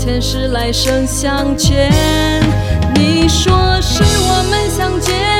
前世来生相欠。你说是我们相见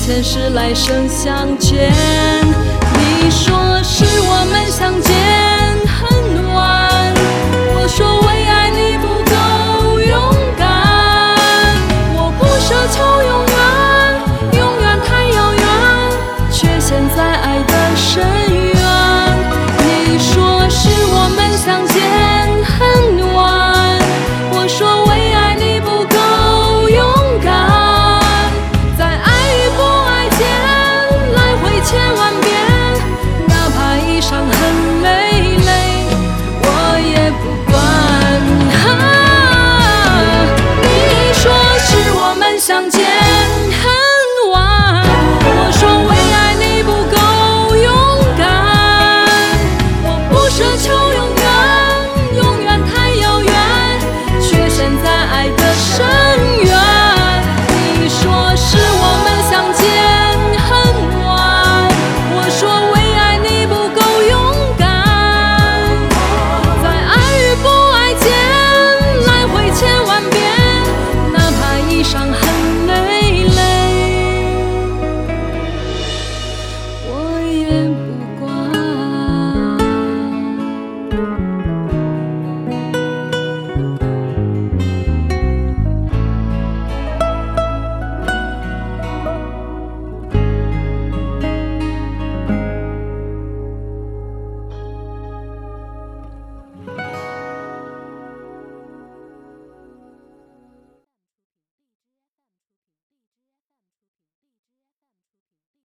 前世来生相见。